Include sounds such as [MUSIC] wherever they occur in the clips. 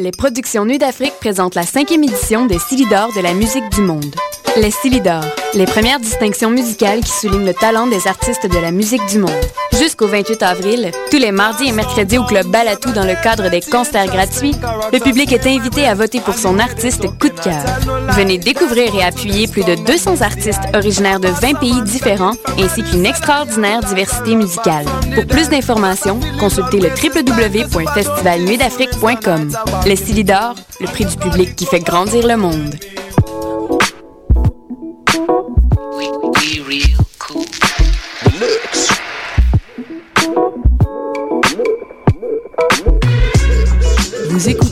Les productions Nuit d'Afrique présentent la cinquième édition des Silidor de la musique du monde. Les Silidor, les premières distinctions musicales qui soulignent le talent des artistes de la musique du monde. Jusqu'au 28 avril, tous les mardis et mercredis au Club Balatou dans le cadre des concerts gratuits, le public est invité à voter pour son artiste coup de cœur. Venez découvrir et appuyer plus de 200 artistes originaires de 20 pays différents ainsi qu'une extraordinaire diversité musicale. Pour plus d'informations, consultez le www.festivalnuitdafrique.com. Les Silidor, le prix du public qui fait grandir le monde.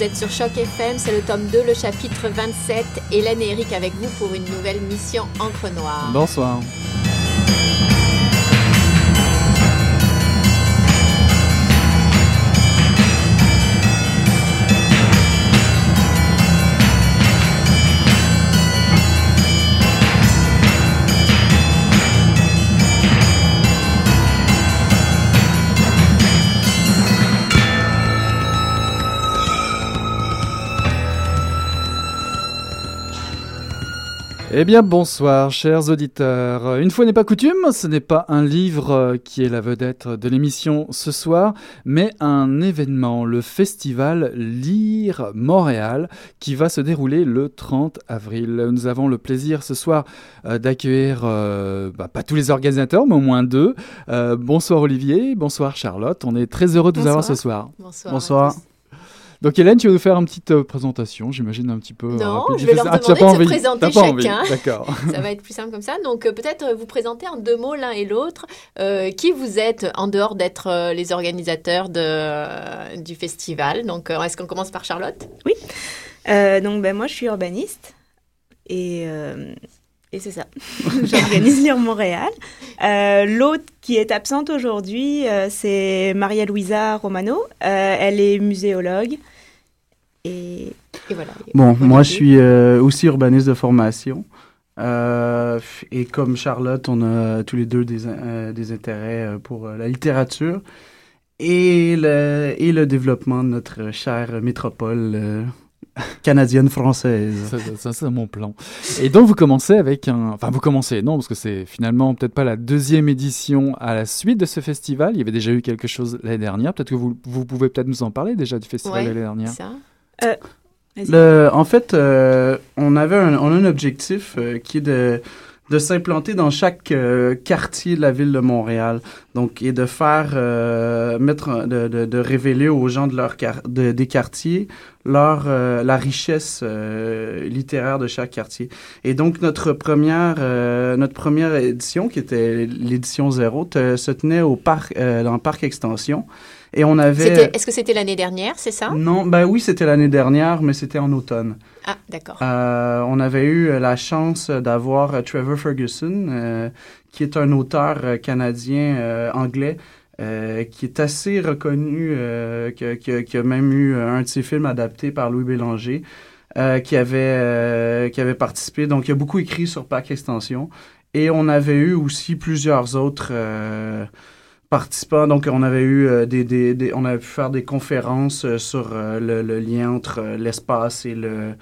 Vous êtes sur Choc FM, c'est le tome 2, le chapitre 27. Hélène et Eric avec vous pour une nouvelle mission Encre Noire. Bonsoir. Eh bien, bonsoir, chers auditeurs. Une fois n'est pas coutume, ce n'est pas un livre euh, qui est la vedette de l'émission ce soir, mais un événement, le festival Lire Montréal, qui va se dérouler le 30 avril. Nous avons le plaisir ce soir euh, d'accueillir, euh, bah, pas tous les organisateurs, mais au moins deux. Euh, bonsoir Olivier, bonsoir Charlotte. On est très heureux de vous avoir ce soir. Bonsoir. Bonsoir. Donc Hélène, tu vas nous faire une petite euh, présentation, j'imagine un petit peu. Non, rapide. je vais leur Ah, demander pas de se présenter chacun. D'accord. [LAUGHS] Ça va être plus simple comme ça. Donc euh, peut-être euh, vous présenter en deux mots l'un et l'autre euh, qui vous êtes en dehors d'être euh, les organisateurs de, euh, du festival. Donc euh, est-ce qu'on commence par Charlotte? Euh, donc, ben, moi, je suis urbaniste et, euh, et c'est ça. [LAUGHS] J'organise Lire Montréal. Euh, L'autre qui est absente aujourd'hui, euh, c'est Maria-Louisa Romano. Euh, elle est muséologue. Et Et voilà. Bon, moi, je suis euh, aussi urbaniste de formation. Euh, et comme Charlotte, on a tous les deux des, euh, des intérêts euh, pour euh, la littérature et le, et le développement de notre chère métropole euh, [LAUGHS] canadienne-française. Ça, ça, c'est mon plan. Et donc, vous commencez avec un. Enfin, vous commencez, non, parce que c'est finalement peut-être pas la deuxième édition à la suite de ce festival. Il y avait déjà eu quelque chose l'année dernière. Peut-être que vous, vous pouvez peut-être nous en parler déjà du festival Ouais, l'année dernière. Ça. Le- en fait, euh, on avait un, objectif euh, qui est de, s'implanter dans chaque euh, quartier de la ville de Montréal. Donc, et de faire, euh, mettre, de, révéler aux gens de leur des quartiers leur, euh, la richesse euh, littéraire de chaque quartier. Et donc, notre première, euh, notre première édition, qui était l'édition zéro, se tenait au parc, euh, dans le parc Extension. Et on avait... Est-ce que c'était l'année dernière, c'est ça? Non, ben oui, c'était l'année dernière, mais c'était en automne. Ah, d'accord. Euh, on avait eu la chance d'avoir euh, Trevor Ferguson, euh, qui est un auteur euh, canadien euh, anglais, euh, qui est assez reconnu, euh, que- que- qui a même eu un de ses films adaptés par Louis Bélanger, euh, qui avait euh, qui avait participé. Donc, il a beaucoup écrit sur Pack Extension. Et on avait eu aussi plusieurs autres euh, participants. Donc, on avait eu euh, des, des, des- on avait pu faire des conférences euh, sur euh, le, le lien entre l'espace et le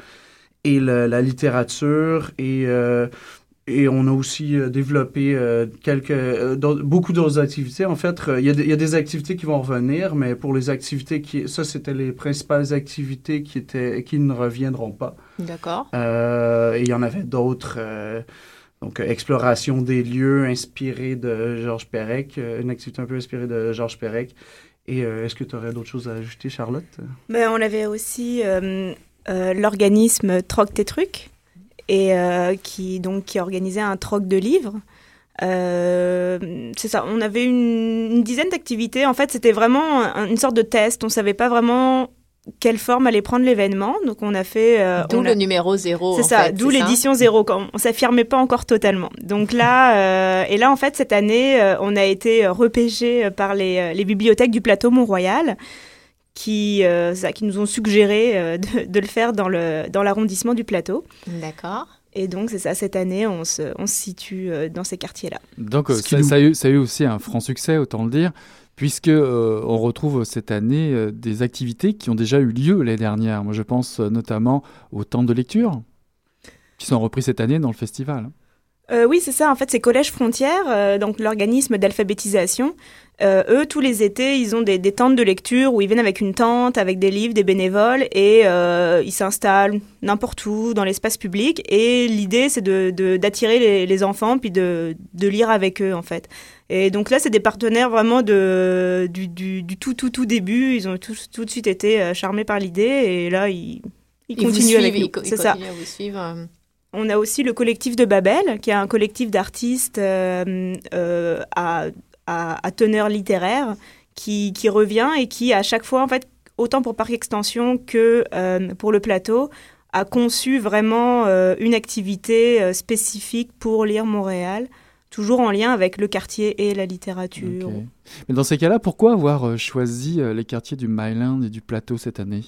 et le- la littérature et et on a aussi développé quelques, beaucoup d'autres activités. En fait, il y, a y, a des activités qui vont revenir, mais pour les activités qui, ça, c'était les principales activités qui étaient, qui ne reviendront pas. D'accord. et il y en avait d'autres. Donc, exploration des lieux inspirés de Georges Perec, une activité un peu inspirée de Georges Perec. Et est-ce que tu aurais d'autres choses à ajouter, Charlotte? Ben, on avait aussi l'organisme Troc tes trucs et euh, qui donc qui organisait un troc de livres. Euh, c'est ça, on avait une, dizaine d'activités. En fait, c'était vraiment une sorte de test. On savait pas vraiment quelle forme allait prendre l'événement. Donc on a fait... Euh, d'où le numéro zéro. C'est ça, d'où l'édition zéro. On s'affirmait pas encore totalement. Donc là, et là en fait, cette année, on a été repêché par les, les bibliothèques du plateau Mont-Royal qui, euh, qui nous ont suggéré euh, [LAUGHS] de, le faire dans l'arrondissement dans du plateau. D'accord. Et donc, c'est ça, cette année, on se, on se situe euh, dans ces quartiers-là. Donc, ça, ça, a eu, ça, a eu, aussi un franc succès, autant le dire, puisque on retrouve cette année des activités qui ont déjà eu lieu l'année dernière. Moi, je pense notamment au temps de lecture, qui sont repris cette année dans le festival. oui, c'est ça. En fait, c'est Collège Frontières, donc l'organisme d'alphabétisation, euh, eux, tous les étés, ils ont des, tentes de lecture où ils viennent avec une tente, avec des livres, des bénévoles, et euh, ils s'installent n'importe où dans l'espace public. Et l'idée, c'est d'attirer les, enfants, puis de, lire avec eux, en fait. Et donc là, c'est des partenaires vraiment de, du, tout, tout, tout début. Ils ont tout, tout de suite été euh, charmés par l'idée, et là, ils, continuent avec nous. C'est ça. vous suivre. On a aussi le collectif de Babel, qui est un collectif d'artistes à à, teneur littéraire qui, qui, revient et qui, à chaque fois, en fait, autant pour Parc Extension que euh, pour le plateau, a conçu vraiment euh, une activité euh, spécifique pour lire Montréal, toujours en lien avec le quartier et la littérature. Mais dans ces cas-là, pourquoi avoir choisi les quartiers du Myland et du plateau cette année?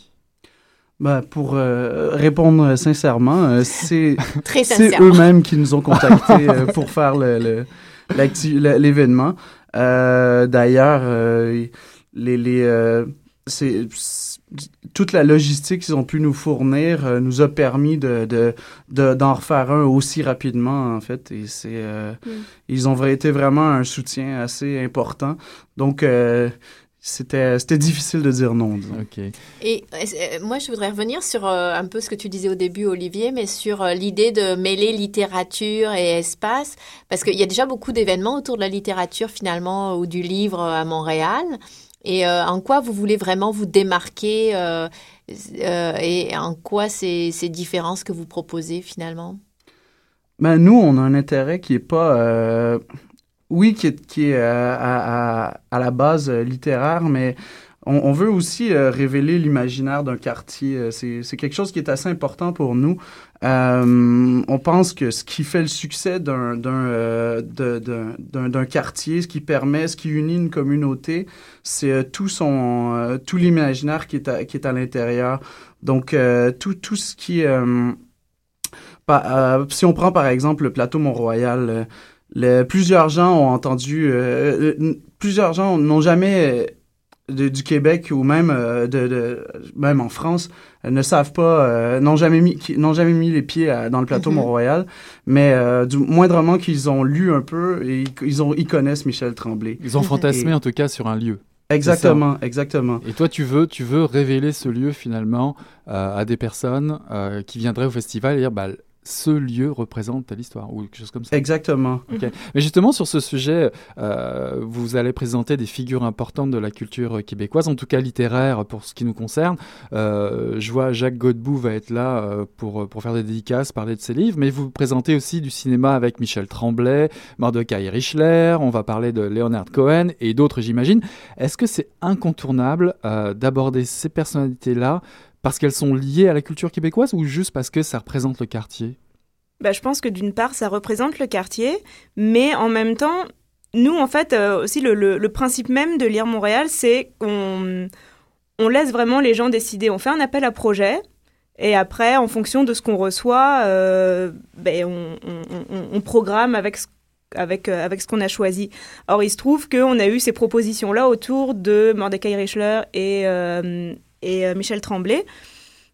Bah, pour répondre sincèrement, c'est [LAUGHS] eux-mêmes qui nous ont contactés [LAUGHS] pour faire l'événement. Euh, d'ailleurs, euh, les, les euh, c'est toute la logistique qu'ils ont pu nous fournir nous a permis de, de, d'en refaire un aussi rapidement en fait et c'est mm. ils ont été vraiment un soutien assez important donc c'était, c'était difficile de dire non. Et euh, moi, je voudrais revenir sur euh, un peu ce que tu disais au début, Olivier, mais sur euh, l'idée de mêler littérature et espace, parce qu'il y a déjà beaucoup d'événements autour de la littérature finalement ou du livre à Montréal. Et en quoi vous voulez vraiment vous démarquer et en quoi ces, ces différences que vous proposez finalement? Ben, Nous, on a un intérêt qui n'est pas oui, qui est, euh, à, la base euh, littéraire, mais on, veut aussi euh, révéler l'imaginaire d'un quartier. C'est quelque chose qui est assez important pour nous. On pense que ce qui fait le succès d'un d'un quartier, ce qui permet, ce qui unit une communauté, c'est tout son tout l'imaginaire qui est à, qui est à l'intérieur. Donc tout tout ce qui si on prend par exemple le plateau Mont-Royal, plusieurs gens ont entendu, euh, euh, plusieurs gens n'ont jamais euh, du Québec ou même de, même en France ne savent pas, n'ont jamais mis n'ont jamais mis les pieds dans le plateau mhm. Mont-Royal, mais du moindrement qu'ils ont lu un peu et ils ont ils connaissent Michel Tremblay. Ils ont fantasmé en tout cas sur un lieu. Exactement, exactement. Et toi, tu veux, tu veux révéler ce lieu finalement à des personnes qui viendraient au festival et dire, bah, ce lieu représente l'histoire ou quelque chose comme ça. Exactement. Mais justement, sur ce sujet, euh, vous allez présenter des figures importantes de la culture québécoise, en tout cas littéraire pour ce qui nous concerne. Euh, je vois Jacques Godbout va être là euh, pour, pour faire des dédicaces, parler de ses livres, mais vous présentez aussi du cinéma avec Michel Tremblay, Mordecai Richler, on va parler de Leonard Cohen et d'autres, j'imagine. Est-ce que c'est incontournable d'aborder ces personnalités-là parce qu'elles sont liées à la culture québécoise ou juste parce que ça représente le quartier? Bah, Je pense que d'une part, ça représente le quartier, mais en même temps, nous, en fait, euh, aussi, le, principe même de Lire Montréal, c'est qu'on on laisse vraiment les gens décider. On fait un appel à projet, et après, en fonction de ce qu'on reçoit, euh, ben, on, programme avec ce avec, euh, avec ce qu'on a choisi. Or, il se trouve qu'on a eu ces propositions-là autour de Mordecai Richler et, et euh, Michel Tremblay.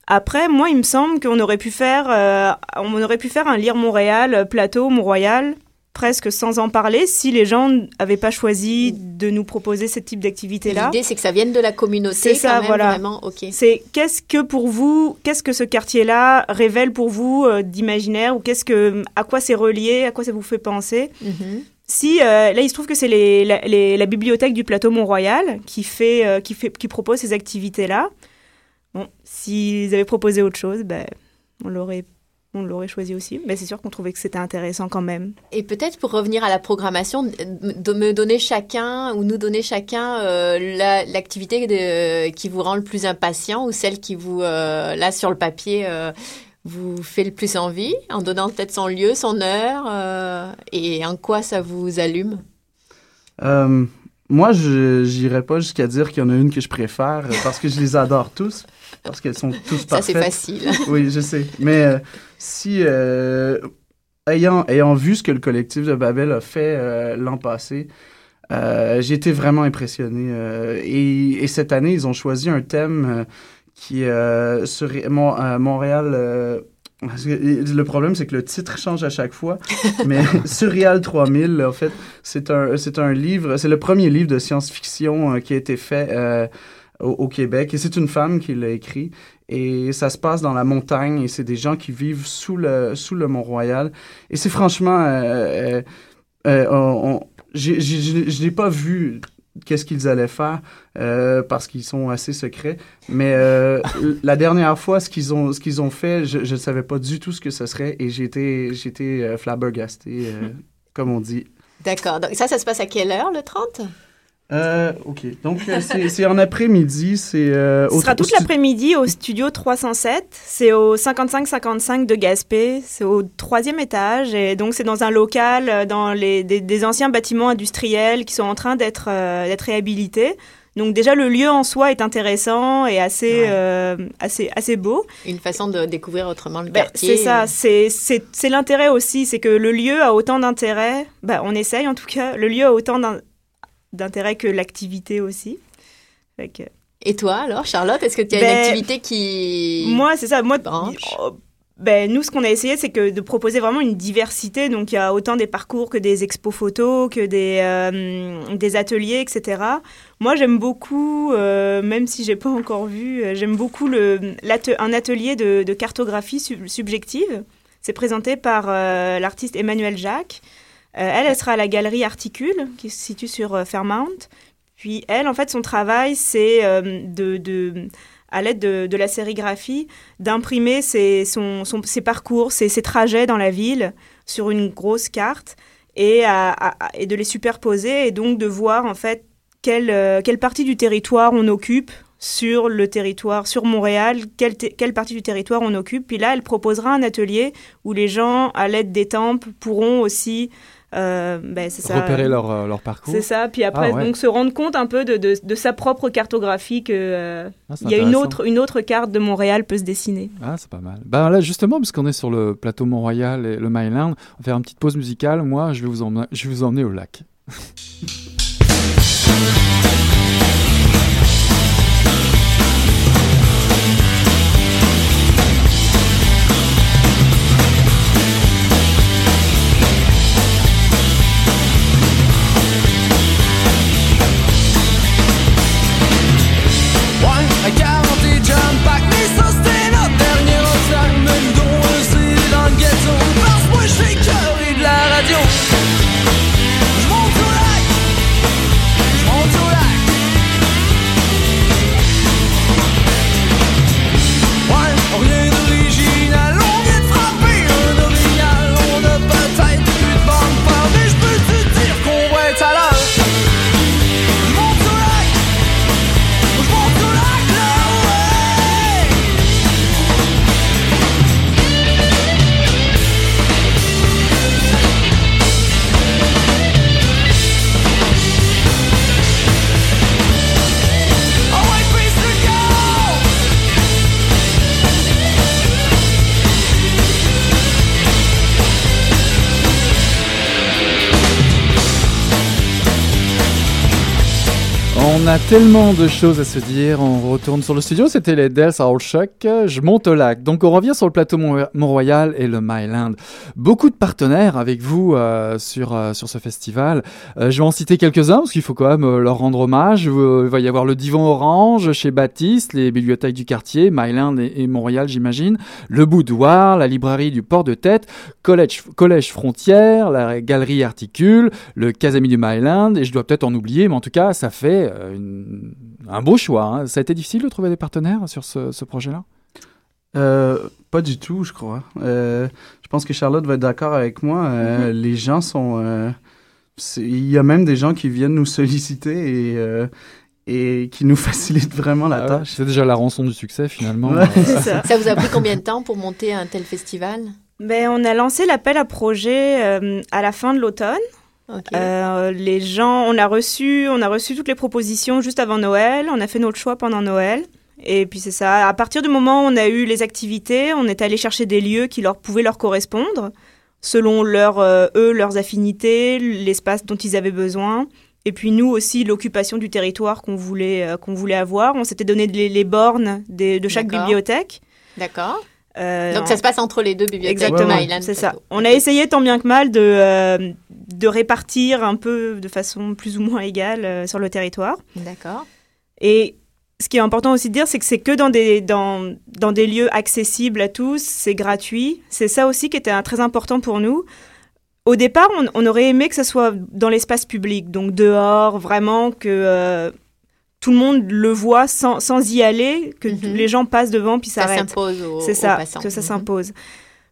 Après, moi, il me semble qu'on aurait pu faire, euh, on aurait pu faire un lire Montréal, plateau Mont-Royal, presque sans en parler, si les gens n'avaient pas choisi de nous proposer ce type d'activité-là. L'idée, c'est que ça vienne de la communauté. C'est ça, quand même, voilà. Vraiment, ok. C'est qu'est-ce que pour vous, qu'est-ce que ce quartier-là révèle pour vous euh, d'imaginaire ou qu'est-ce que, à quoi c'est relié, à quoi ça vous fait penser? Mhm. Si euh, là, il se trouve que c'est la, bibliothèque du plateau Mont-Royal euh, qui propose ces activités-là. Bon, s'ils avaient proposé autre chose, ben, on l'aurait, choisi aussi. Mais c'est sûr qu'on trouvait que c'était intéressant quand même. Et peut-être pour revenir à la programmation, de me donner chacun ou nous donner chacun euh, la- l'activité qui vous rend le plus impatient ou celle qui vous, là sur le papier, vous fait le plus envie, en donnant peut-être son lieu, son heure euh, et en quoi ça vous allume? Euh, moi, je n'irais pas jusqu'à dire qu'il y en a une que je préfère euh, parce que je les adore tous, parce qu'elles sont tous Ça, c'est parfaites. facile. [LAUGHS] Oui, je sais. Mais euh, si, ayant, ayant vu ce que le collectif de Babel a fait l'an passé, j'ai été vraiment impressionné. et, et cette année, ils ont choisi un thème qui euh, sur Mon- euh, Montréal. euh, le problème, c'est que le titre change à chaque fois. [LAUGHS] Mais Surreal 3000, en fait, c'est un, c'est un livre, c'est le premier livre de science-fiction euh, qui a été fait euh, au, au Québec. Et c'est une femme qui l'a écrit. Et ça se passe dans la montagne et c'est des gens qui vivent sous le, sous le Mont-Royal. Et c'est franchement... euh, on- on- je n'ai pas vu qu'est-ce qu'ils allaient faire euh, parce qu'ils sont assez secrets. Mais euh, la dernière fois, ce qu'ils ont, ce qu'ils ont fait, je ne savais pas du tout ce que ce serait et j'ai été euh, flabbergasté, euh, [LAUGHS] comme on dit. D'accord. Donc ça, ça se passe à quelle heure, le 30 Euh, ok, donc euh, c'est en après-midi, c'est... euh, Ce sera toute l'après-midi au studio 307. C'est au 5555 de Gaspé. C'est au troisième étage. Et donc, c'est dans un local, euh, dans les, des, des anciens bâtiments industriels qui sont en train d'être euh, d'être réhabilités. Donc, déjà, le lieu en soi est intéressant et assez, Ouais. euh, assez, assez beau. Une façon de découvrir autrement le Ben, quartier. c'est ça, c'est l'intérêt aussi, c'est que le lieu a autant d'intérêt, ben, on essaye en tout cas, le lieu a autant d'intérêt que l'activité aussi. Fait que- Et toi, alors, Charlotte, est-ce que tu as Ben, une activité qui... Moi, c'est ça, moi, oh, ben, nous, ce qu'on a essayé, c'est que de proposer vraiment une diversité, donc il y a autant des parcours que des expos photos, que des, euh, des ateliers, etc. Moi, j'aime beaucoup, euh, même si j'ai pas encore vu, euh, j'aime beaucoup le, un atelier de, de cartographie sub- subjective. C'est présenté par euh, l'artiste Emmanuel Jacques. Euh, elle, elle sera à la galerie Articule, qui se situe sur euh, Fairmount. Puis elle, en fait, son travail, c'est euh, de, à l'aide de, la sérigraphie, d'imprimer ses, son, ses parcours, ses, trajets dans la ville sur une grosse carte et, de les superposer et donc de voir en fait quelle, quelle partie du territoire on occupe sur le territoire, sur Montréal, quelle, quelle partie du territoire on occupe. Puis là, elle proposera un atelier où les gens, à l'aide des temples, pourront aussi... euh, ben, c'est ça, Repérer leur, euh, leur parcours. c'est ça, puis après, Ah ouais. donc se rendre compte un peu de, de, de sa propre cartographie que euh, Ah, il y a une autre, une autre carte de Montréal peut se dessiner. Ah, c'est pas mal. Ben là, justement, puisqu'on est sur le plateau Mont-Royal et le Myland, on va faire une petite pause musicale. Moi, je vais vous emmener, je vais vous emmener au lac. [LAUGHS] On a tellement de choses à se dire. On retourne sur le studio. C'était les Dells Old Shock. Je monte au lac. Donc, on revient sur le plateau Mont- Mont-Royal et le Myland. Beaucoup de partenaires avec vous euh, sur, euh, sur ce festival. Euh, je vais en citer quelques-uns parce qu'il faut quand même leur rendre hommage. Il va y avoir le Divan Orange chez Baptiste, les bibliothèques du quartier, Myland et, et Mont-Royal, j'imagine. Le Boudoir, la librairie du Port de Tête, Collège, Collège Frontière, la galerie Articule, le Casami du Myland. Et je dois peut-être en oublier, mais en tout cas, ça fait une- un beau choix. hein. Ça a été difficile de trouver des partenaires sur ce, ce projet-là? Euh, pas du tout, je crois. Euh, je pense que Charlotte va être d'accord avec moi. Euh, Les gens sont. euh, Il y a même des gens qui viennent nous solliciter et, euh, et qui nous [LAUGHS] facilitent vraiment la Ah ouais, tâche. C'est déjà la rançon du succès finalement. Ouais. Ça. Ça vous a pris combien de temps pour monter un tel festival? Ben, on a lancé l'appel à projet euh, à la fin de l'automne. Euh, les gens, on a reçu, on a reçu toutes les propositions juste avant Noël. On a fait notre choix pendant Noël. Et puis c'est ça. À partir du moment où on a eu les activités, on est allé chercher des lieux qui leur pouvaient leur correspondre, selon leur, euh, eux, leurs affinités, l'espace dont ils avaient besoin. Et puis nous aussi, l'occupation du territoire qu'on voulait, euh, qu'on voulait avoir. On s'était donné les, les bornes des- de chaque bibliothèque. D'accord. Euh, Donc ça se passe entre les deux bibliothèques Exactement, c'est ça. On a essayé tant bien que mal de, euh, de répartir un peu de façon plus ou moins égale euh, sur le territoire. D'accord. Et ce qui est important aussi de dire, c'est que c'est que dans des, dans, dans des lieux accessibles à tous, c'est gratuit. C'est ça aussi qui était un- très important pour nous. Au départ, on, on aurait aimé que ça soit dans l'espace public, donc dehors, vraiment que tout le monde le voit sans, sans y aller, que Mhm. les gens passent devant puis Ça s'arrêtent. s'impose aux, C'est ça, passants. que ça Mhm. s'impose.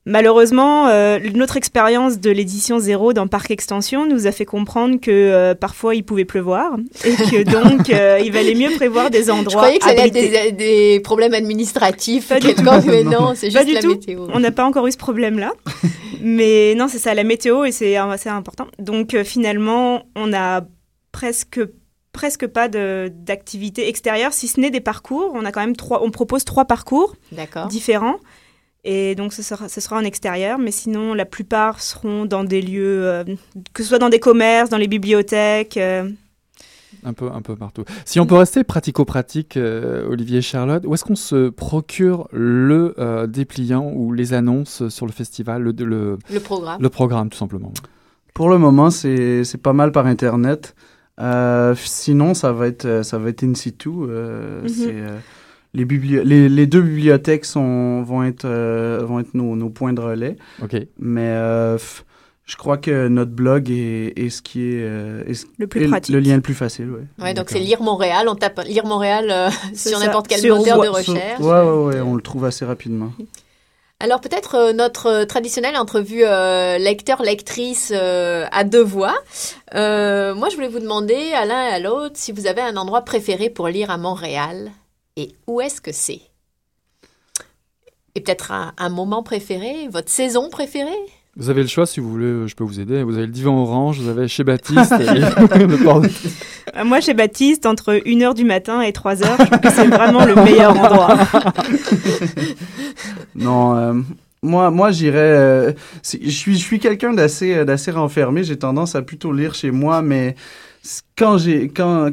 Malheureusement, euh, notre expérience de l'édition zéro dans Parc Extension nous a fait comprendre que euh, parfois il pouvait pleuvoir et que [LAUGHS] donc euh, il valait mieux prévoir des Je endroits croyais que ça allait être des, des problèmes administratifs, Pas du tout. mais non, c'est Pas juste du la tout. météo. On n'a pas encore eu ce problème-là, [LAUGHS] mais non, c'est ça, la météo et c'est assez important. Donc euh, finalement, on a presque presque pas de- d'activités extérieures, si ce n'est des parcours. On a quand même trois, on propose trois parcours D'accord. différents. Et donc, ce sera, ce sera en extérieur, mais sinon, la plupart seront dans des lieux, euh, que ce soit dans des commerces, dans les bibliothèques. euh. Un peu, un peu partout. Si on peut rester pratico-pratique, euh, Olivier et Charlotte, où est-ce qu'on se procure le euh, dépliant ou les annonces sur le festival, le, le, Le programme. le programme tout simplement? Pour le moment, c'est c'est pas mal par Internet. Euh, sinon, ça va être, euh, ça va être in situ. euh, Mhm. euh, les, bibli- les, les deux bibliothèques sont, vont être, euh, vont être nos, nos points de relais. Mais euh, je crois que notre blog est, est ce qui est, est ce- Le plus est pratique. Le lien le plus facile, ouais. Ouais, donc c'est Lire Montréal. On tape Lire Montréal euh, [LAUGHS] sur n'importe quel Sur moteur de recherche. ouais, ouais, on le trouve assez rapidement. [LAUGHS] Alors peut-être euh, notre euh, traditionnelle entrevue euh, lecteur-lectrice à deux voix. Moi, je voulais vous demander à l'un et à l'autre si vous avez un endroit préféré pour lire à Montréal et où est-ce que c'est? Et peut-être un moment préféré, votre saison préférée? Vous avez le choix si vous voulez, euh, je peux vous aider. Vous avez le divan orange, vous avez chez Baptiste et [LAUGHS] le port de- Euh, Moi, chez Baptiste, entre 1h du matin et 3h, je trouve que c'est vraiment le meilleur endroit. [LAUGHS] Non, euh, moi, moi j'irais. euh, si- je suis, je suis quelqu'un d'assez, euh, d'assez renfermé. J'ai tendance à plutôt lire chez moi, mais quand j'ai, quand,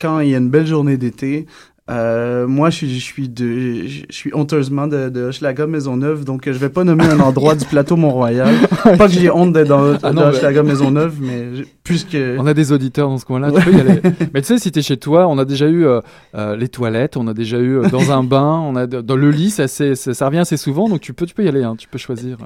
quand il y a une belle journée d'été, euh, moi, je suis, je suis de, je suis honteusement de, de Hochelaga Maisonneuve, donc euh, je vais pas nommer un endroit du plateau Mont-Royal. [LAUGHS] Pas que j'ai honte d'être dans, Ah dans Hochelaga Maisonneuve, mais je- puisque. On a des auditeurs dans ce coin-là, tu peux y aller. [LAUGHS] Mais tu sais, si t'es chez toi, on a déjà eu euh, euh, les toilettes, on a déjà eu dans un bain, on a dans le lit, ça, c'est- ça, ça revient assez souvent, donc tu peux, tu peux y aller, hein, tu peux choisir.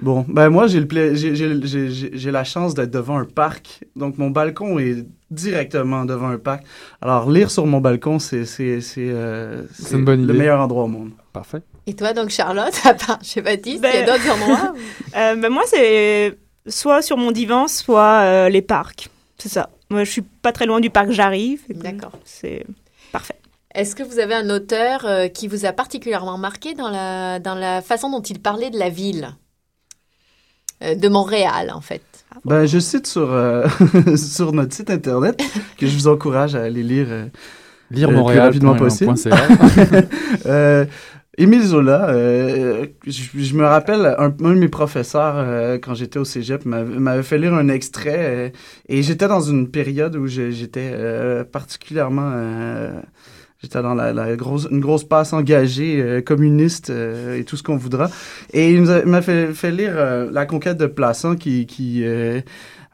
Bon, ben moi, le pla- j'ai la chance d'être devant un parc. Donc, mon balcon est directement devant un parc. Alors, lire sur mon balcon, c'est c'est- c'est, euh, C'est une bonne le idée. meilleur endroit au monde. Parfait. Et toi donc Charlotte, à part chez Baptiste, il y a Ben- d'autres endroits [LAUGHS] Euh, ben, moi, c'est soit sur mon divan, soit euh, les parcs. C'est ça. Moi, je suis pas très loin du parc J'arrive. D'accord. C'est parfait. Est-ce que vous avez un auteur euh, qui vous a particulièrement marqué dans la, dans la façon dont il parlait de la ville? De Montréal, en fait. Ben, je cite sur, euh, [LAUGHS] sur notre site internet [LAUGHS] que je vous encourage à aller lire. euh, Lire Le plus Montréal. rapidement possible. [LAUGHS] Euh, Émile Zola, euh, je, je me rappelle, un, un de mes professeurs, euh, quand j'étais au cégep, m'avait fait lire un extrait euh, et j'étais dans une période où j'étais euh, particulièrement... J'étais dans la, la grosse, une grosse passe engagée, euh, communiste euh, et tout ce qu'on voudra. Et il m'a fait, fait lire euh, La conquête de Plassans qui, qui, euh,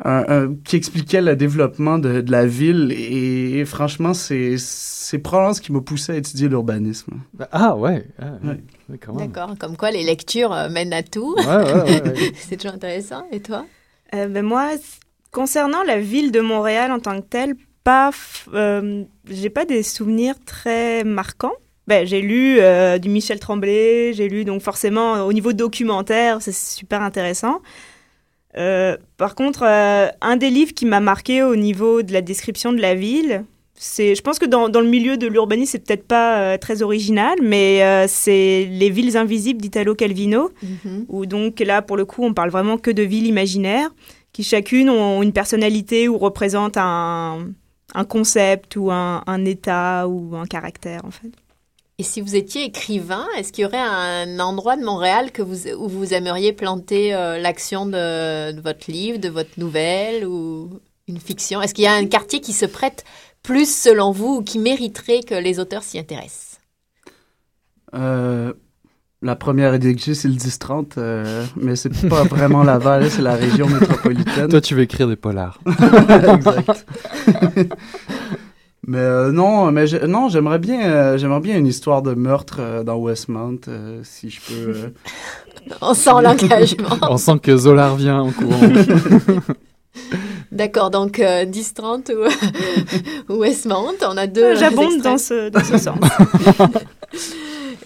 un- un- qui expliquait le développement de, de la ville. Et, franchement, c'est c'est probablement ce qui m'a poussé à étudier l'urbanisme. Ah ouais. Ah, Ouais. même. D'accord. Comme quoi, les lectures euh, mènent à tout. Ouais, ouais, ouais, ouais. [LAUGHS] C'est toujours intéressant. Et toi? Euh, ben moi, concernant la ville de Montréal en tant que telle, pas, euh, j'ai pas des souvenirs très marquants. Ben, j'ai lu euh, du Michel Tremblay, j'ai lu donc forcément au niveau documentaire, c'est super intéressant. Euh, par contre, euh, un des livres qui m'a marqué au niveau de la description de la ville, c'est, je pense que dans, dans le milieu de l'urbanisme, c'est peut-être pas très original, mais c'est Les villes invisibles d'Italo Calvino Mhm. où donc là, pour le coup, on parle vraiment que de villes imaginaires qui chacune ont une personnalité ou représentent un, un concept ou un, un état ou un caractère, en fait. Et si vous étiez écrivain, est-ce qu'il y aurait un endroit de Montréal que vous, où vous aimeriez planter euh, l'action de, de votre livre, de votre nouvelle ou une fiction? Est-ce qu'il y a un quartier qui se prête plus selon vous ou qui mériterait que les auteurs s'y intéressent? Euh, la première j'ai, c'est le 10-30, euh, mais c'est pas vraiment Laval, c'est la région métropolitaine. Toi, tu veux écrire des polars. [LAUGHS] exact. [LAUGHS] mais euh, non, mais je- non, j'aimerais bien, euh, j'aimerais bien une histoire de meurtre euh, dans Westmount, euh, si je peux. euh. [LAUGHS] On sent l'engagement. On sent que Zola revient en courant. D'accord, donc euh, 10-30 ou, ou Westmount, on a deux. J'abonde dans ce, dans ce sens.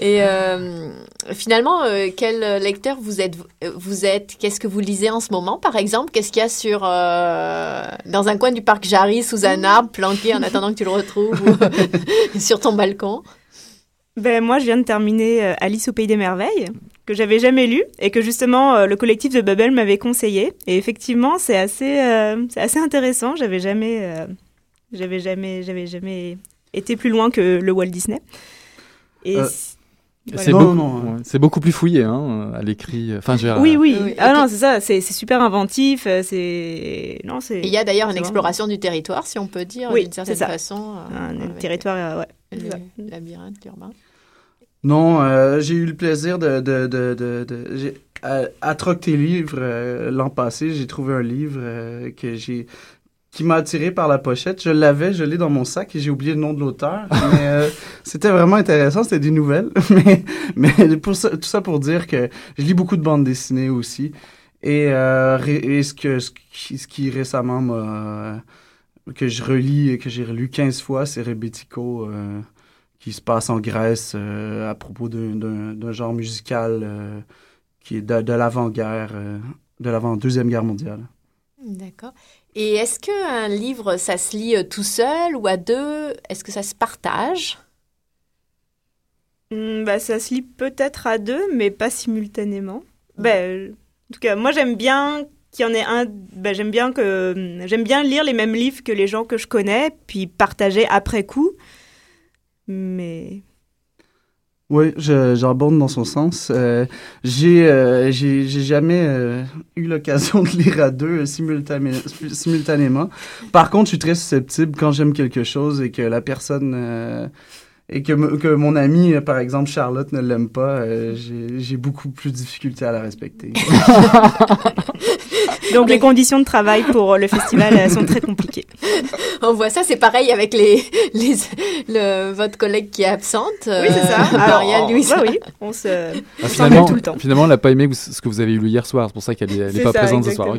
Et euh, finalement, euh, quel lecteur vous êtes Vous êtes? Qu'est-ce que vous lisez en ce moment, par exemple? Qu'est-ce qu'il y a sur euh, dans un coin du parc Jarry sous un arbre planqué en attendant que tu le retrouves ou [LAUGHS] [LAUGHS] sur ton balcon? Ben, moi, je viens de terminer euh, Alice au Pays des Merveilles, que j'avais jamais lu et que justement euh, le collectif de Bubble m'avait conseillé. Et effectivement, c'est assez, euh, c'est assez intéressant. J'avais jamais, euh, j'avais jamais, j'avais jamais été plus loin que le Walt Disney. Et Euh, si- Et voilà. C'est Non, beaucoup, non, ouais, c'est beaucoup plus fouillé hein, à l'écrit. Enfin, je veux dire, Oui, oui. Oui. Ah Et non, c'est ça. C'est super inventif. euh, C'est non, c'est. Et Il y a d'ailleurs une exploration du territoire, si on peut dire, Oui, d'une certaine c'est ça. façon. euh, un avec territoire. euh, ouais. le labyrinthe urbain. Non, euh, j'ai eu le plaisir de. de, de, de, de- j'ai- à, à Troc tes livres euh, l'an passé, j'ai trouvé un livre euh, que j'ai qui m'a attiré par la pochette. Je l'avais, je l'ai dans mon sac et j'ai oublié le nom de l'auteur. [LAUGHS] mais euh, c'était vraiment intéressant, c'était des nouvelles. [LAUGHS] mais mais pour ça, tout ça pour dire que je lis beaucoup de bandes dessinées aussi. Et, euh, et ce, que, ce, qui, ce qui récemment m'a. que je relis et que j'ai relu 15 fois, c'est Rebetiko. euh, qui se passe en Grèce euh, à propos d'un- genre musical euh, qui est de, l'avant-guerre, euh, de l'avant deuxième guerre mondiale. D'accord. Et est-ce qu'un livre, ça se lit euh, tout seul ou à deux? Est-ce que ça se partage? Hmm, bah, ça se lit peut-être à deux, mais pas simultanément. Euh, en tout cas, moi j'aime bien qu'il y en ait un. ben, j'aime bien que j'aime bien lire les mêmes livres que les gens que je connais, puis partager après coup. Mais Oui, j'abonde dans son sens. Euh, j'ai euh, j'ai jamais euh, eu l'occasion de lire à deux simultané- simultanément. Par contre, je suis très susceptible quand j'aime quelque chose et que la personne euh, et que, que mon ami, euh, par exemple Charlotte, ne l'aime pas, euh, j'ai beaucoup plus de difficulté à la respecter. [LAUGHS] [LAUGHS] donc les conditions de travail pour le festival sont très compliquées. [LAUGHS] On voit ça, c'est pareil avec les, les, le, votre collègue qui est absente. Oui, c'est ça. euh, Marianne Louise. bah oui, on se. Ah, finalement, tout le temps. finalement, elle n'a pas aimé ce que vous avez lu hier soir. C'est pour ça qu'elle n'est pas ça, présente ce soir. [LAUGHS]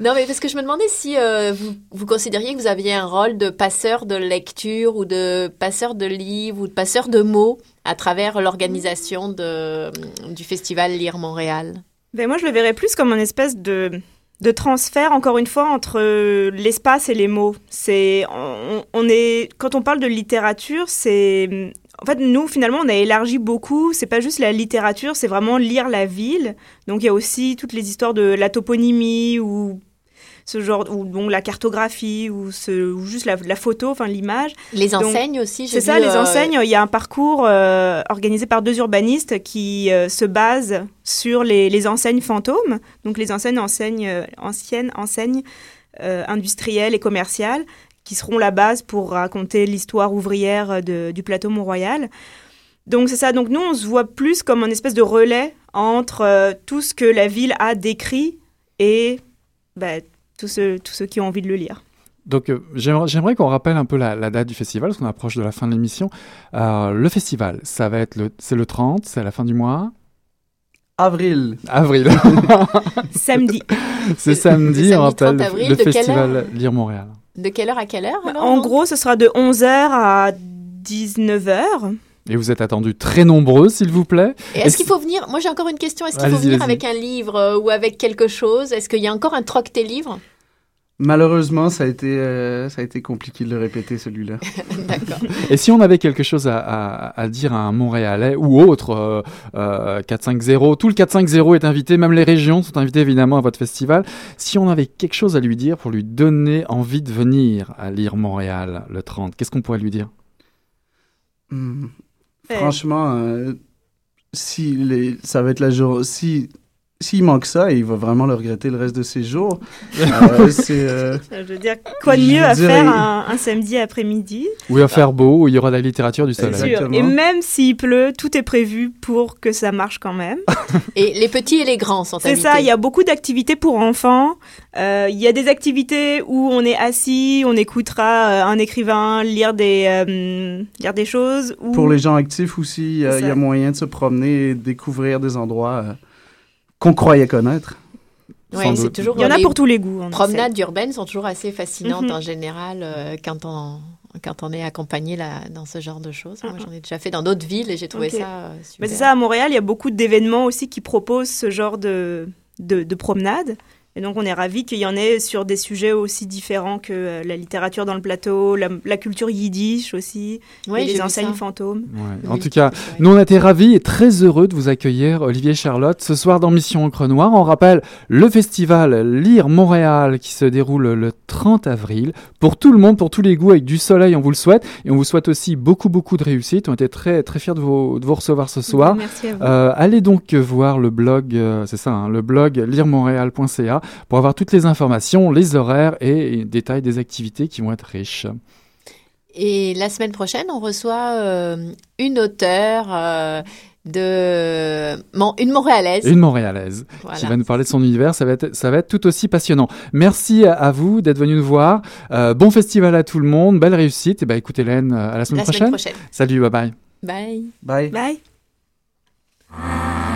Non, mais parce que je me demandais si euh, vous, vous considériez que vous aviez un rôle de passeur de lecture ou de passeur de livres ou de passeur de mots à travers l'organisation du festival Lire Montréal. Ben moi, je le verrais plus comme une espèce de, de transfert, encore une fois, entre euh, l'espace et les mots. C'est, on, est, quand on parle de littérature, c'est, en fait, nous, finalement, on a élargi beaucoup. C'est pas juste la littérature, c'est vraiment lire la ville. Donc, il y a aussi toutes les histoires de la toponymie ou ce genre, ou bon, la cartographie, ou, ce, ou juste la, la photo, enfin l'image. Les Donc, enseignes aussi, j'ai C'est ça, les euh, enseignes. Il y a un parcours euh, organisé par deux urbanistes qui euh, se base sur les, les enseignes fantômes. Donc les enseignes, enseignes anciennes enseignes industrielles et commerciales qui seront la base pour raconter l'histoire ouvrière de- du plateau Mont-Royal. Donc c'est ça. Donc nous, on se voit plus comme un espèce de relais entre euh, tout ce que la ville a décrit et bah, tous ceux, tous ceux qui ont envie de le lire. Donc euh, j'aimerais qu'on rappelle un peu la, la date du festival, parce qu'on approche de la fin de l'émission. Euh, le festival, ça va être le, c'est le 30, c'est à la fin du mois Avril. Avril. [LAUGHS] Samedi. c'est samedi, on rappelle 30 avril, le de quelle festival heure? Lire Montréal. De quelle heure à quelle heure alors, En gros, ce sera de 11h à 19h. Et vous êtes attendus très nombreux, s'il vous plaît. Et est-ce qu'il faut venir? Moi, j'ai encore une question. Est-ce qu'il faut venir avec un livre euh, ou avec quelque chose? Est-ce qu'il y a encore un troc tes livres? Malheureusement, ça a été, euh, ça a été compliqué de le répéter, celui-là. [LAUGHS] [LAUGHS] D'accord. Et si on avait quelque chose à, à- à dire à un Montréalais ou autre, euh, euh, 450, tout le 450 est invité, même les régions sont invitées évidemment à votre festival. Si on avait quelque chose à lui dire pour lui donner envie de venir à lire Montréal le 30, qu'est-ce qu'on pourrait lui dire? Hmm. Franchement, euh, si les, ça va être la journée. Si, s'il manque ça, il va vraiment le regretter le reste de ses jours. [LAUGHS] Euh, c'est, euh, Je veux dire, quoi de mieux à dirais- faire un, un samedi après-midi Où il va faire beau, où il y aura de la littérature du soleil. Et même s'il pleut, tout est prévu pour que ça marche quand même. [LAUGHS] Et les petits et les grands sont C'est invités. ça, il y a beaucoup d'activités pour enfants. Euh, Il y a des activités où on est assis, on écoutera euh, un écrivain lire des, euh, lire des choses. Ou... pour les gens actifs aussi, il y a moyen de se promener et découvrir des endroits euh, qu'on croyait connaître. Ouais, c'est toujours Il y en a les pour tous les goûts. en promenades urbaines sont toujours assez fascinantes Mhm. en général euh, quand on quand on est accompagné là, dans ce genre de choses. Moi, Mhm. j'en ai déjà fait dans d'autres villes et j'ai trouvé ça euh, Mais super. c'est ça, à Montréal, il y a beaucoup d'événements aussi qui proposent ce genre de, de, de promenade. Et donc, on est ravis qu'il y en ait sur des sujets aussi différents que euh, la littérature dans le plateau, la, la culture yiddish aussi, Ouais, et j'ai les enseignes fantômes. Ouais. En tout cas, nous on a été ravis et très heureux de vous accueillir, Olivier et Charlotte, ce soir dans Mission Encre Noire. On rappelle le festival Lire Montréal qui se déroule le 30 avril. Pour tout le monde, pour tous les goûts, avec du soleil, on vous le souhaite. Et on vous souhaite aussi beaucoup, beaucoup de réussite. On était très, très fiers de vous, de vous recevoir ce soir. Merci à vous. Euh, allez donc voir le blog, euh, c'est ça, hein, le blog liremontréal.ca pour avoir toutes les informations, les horaires et, détails des activités qui vont être riches. Et la semaine prochaine, on reçoit euh, une auteure euh, de Mon- une Montréalaise. Une Montréalaise Voilà. qui va nous parler de son univers. Ça va être, ça va être tout aussi passionnant. Merci à, à vous d'être venu nous voir. Euh, bon festival à tout le monde. Belle réussite. Et ben, écoutez, Hélène, à la semaine la prochaine. semaine prochaine. Salut, bye bye. Bye. Bye. Bye.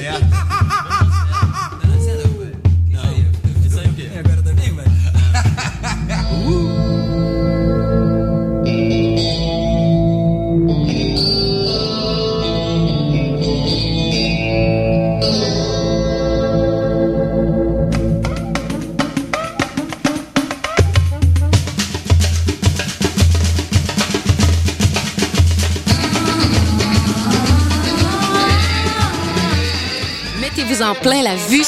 Yeah.